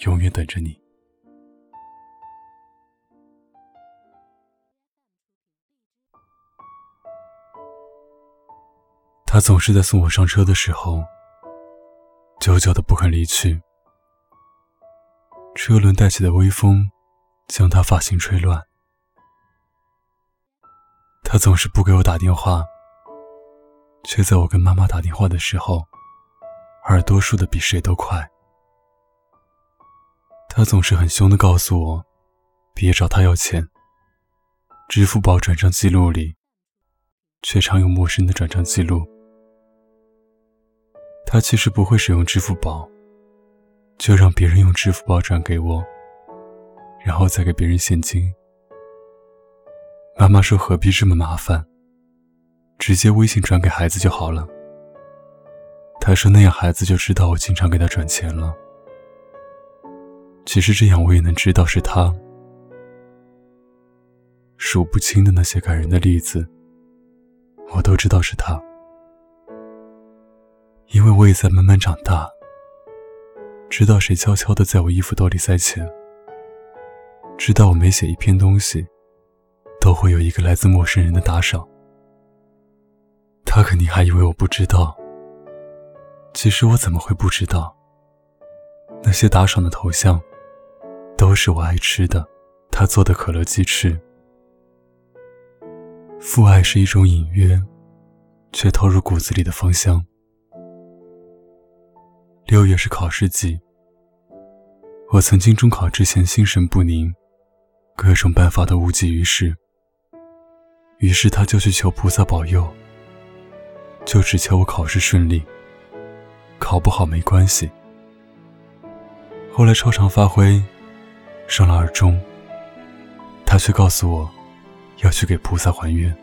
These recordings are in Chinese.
永远等着你。他总是在送我上车的时候，久久的不肯离去。车轮带起的微风，将他发型吹乱。他总是不给我打电话，却在我跟妈妈打电话的时候，耳朵竖的比谁都快。他总是很凶的告诉我，别找他要钱。支付宝转账记录里，却常有陌生的转账记录。他其实不会使用支付宝，就让别人用支付宝转给我，然后再给别人现金。妈妈说何必这么麻烦，直接微信转给孩子就好了。他说那样孩子就知道我经常给他转钱了。其实这样我也能知道是他。数不清的那些感人的例子，我都知道是他。因为我也在慢慢长大，知道谁悄悄的在我衣服兜里塞钱，知道我每写一篇东西，都会有一个来自陌生人的打赏。他肯定还以为我不知道，其实我怎么会不知道？那些打赏的头像。都是我爱吃的，他做的可乐鸡翅。父爱是一种隐约，却透入骨子里的芳香。六月是考试季，我曾经中考之前心神不宁，各种办法都无济于事。于是他就去求菩萨保佑，就只求我考试顺利，考不好没关系。后来超常发挥。上了二中，他却告诉我，要去给菩萨还愿。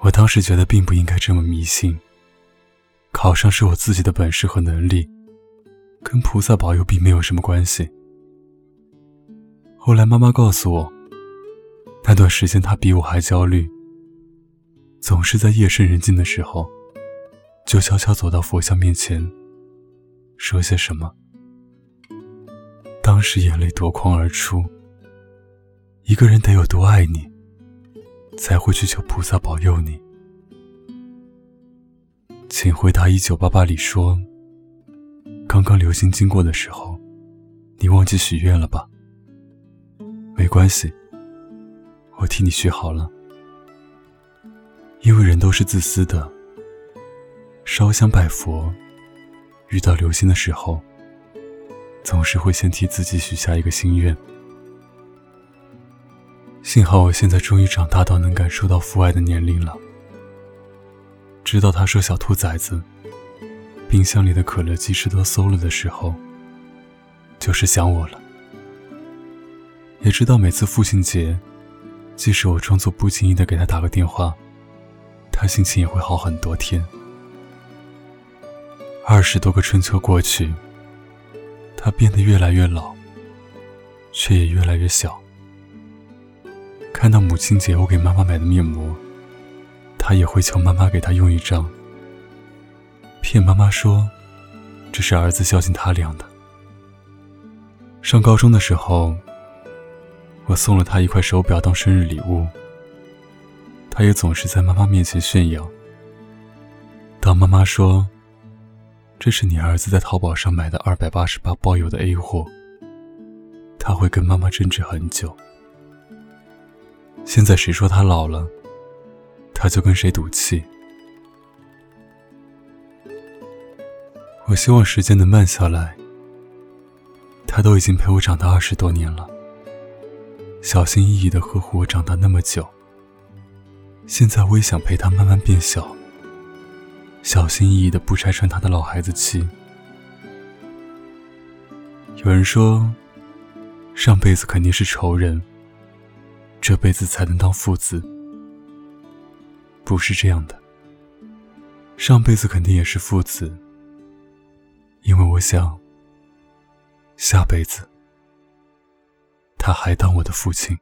我当时觉得并不应该这么迷信，考上是我自己的本事和能力，跟菩萨保佑并没有什么关系。后来妈妈告诉我，那段时间她比我还焦虑，总是在夜深人静的时候，就悄悄走到佛像面前，说些什么。当时眼泪夺眶而出。一个人得有多爱你，才会去求菩萨保佑你？请回答一九八八里说，刚刚流星经过的时候，你忘记许愿了吧？没关系，我替你许好了。因为人都是自私的，烧香拜佛，遇到流星的时候。总是会先替自己许下一个心愿。幸好我现在终于长大到能感受到父爱的年龄了。知道他说小兔崽子，冰箱里的可乐鸡翅都馊了的时候，就是想我了。也知道每次父亲节，即使我装作不经意的给他打个电话，他心情也会好很多天。二十多个春秋过去。他变得越来越老，却也越来越小。看到母亲节我给妈妈买的面膜，他也会求妈妈给他用一张，骗妈妈说这是儿子孝敬他俩的。上高中的时候，我送了他一块手表当生日礼物，他也总是在妈妈面前炫耀。当妈妈说。这是你儿子在淘宝上买的二百八十八包邮的 A 货，他会跟妈妈争执很久。现在谁说他老了，他就跟谁赌气。我希望时间能慢下来，他都已经陪我长大二十多年了，小心翼翼的呵护我长大那么久。现在我也想陪他慢慢变小。小心翼翼的不拆穿他的老孩子气。有人说，上辈子肯定是仇人，这辈子才能当父子。不是这样的，上辈子肯定也是父子，因为我想，下辈子他还当我的父亲。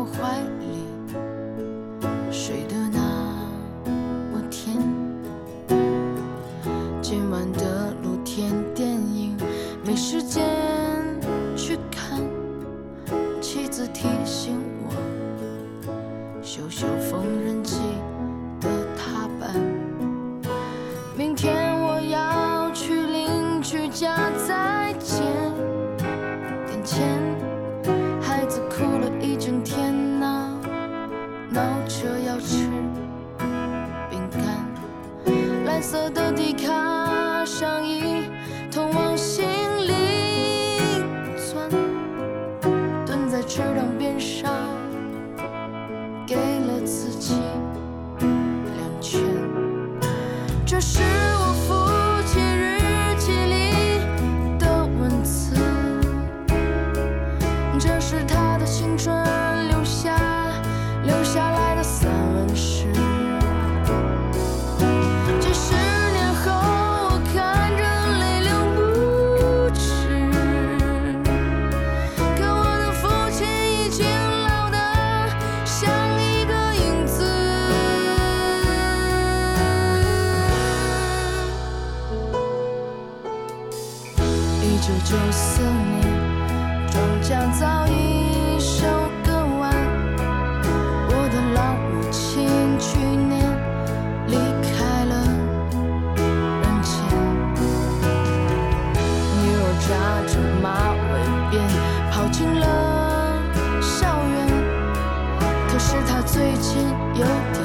我怀里，睡得那么甜。今晚的露天电影没时间去看，妻子提醒我修修缝纫。蓝色的迪卡上衣，通往心里钻，蹲在池塘边上。给了自己两拳，这是九九四年，庄稼早已收割完。我的老母亲去年离开了人间，女儿扎着马尾辫跑进了校园。可是她最近有点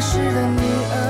时的女儿。